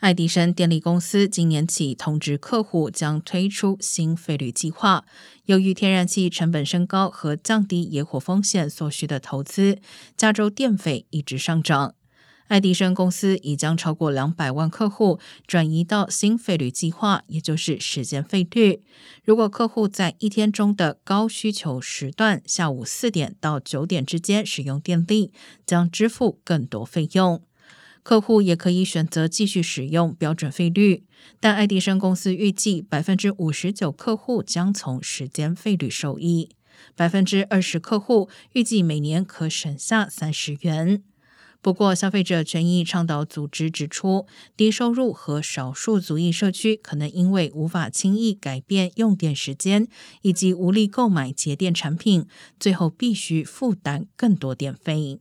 爱迪生电力公司今年起通知客户将推出新费率计划。由于天然气成本升高和降低野火风险所需的投资，加州电费一直上涨。爱迪生公司已将超过两百万客户转移到新费率计划，也就是时间费率。如果客户在一天中的高需求时段，下午四点到九点之间使用电力，将支付更多费用。客户也可以选择继续使用标准费率，但爱迪生公司预计百分之五十九客户将从时间费率受益，百分之二十客户预计每年可省下三十元。不过，消费者权益倡导组织指出，低收入和少数族裔社区可能因为无法轻易改变用电时间，以及无力购买节电产品，最后必须负担更多电费。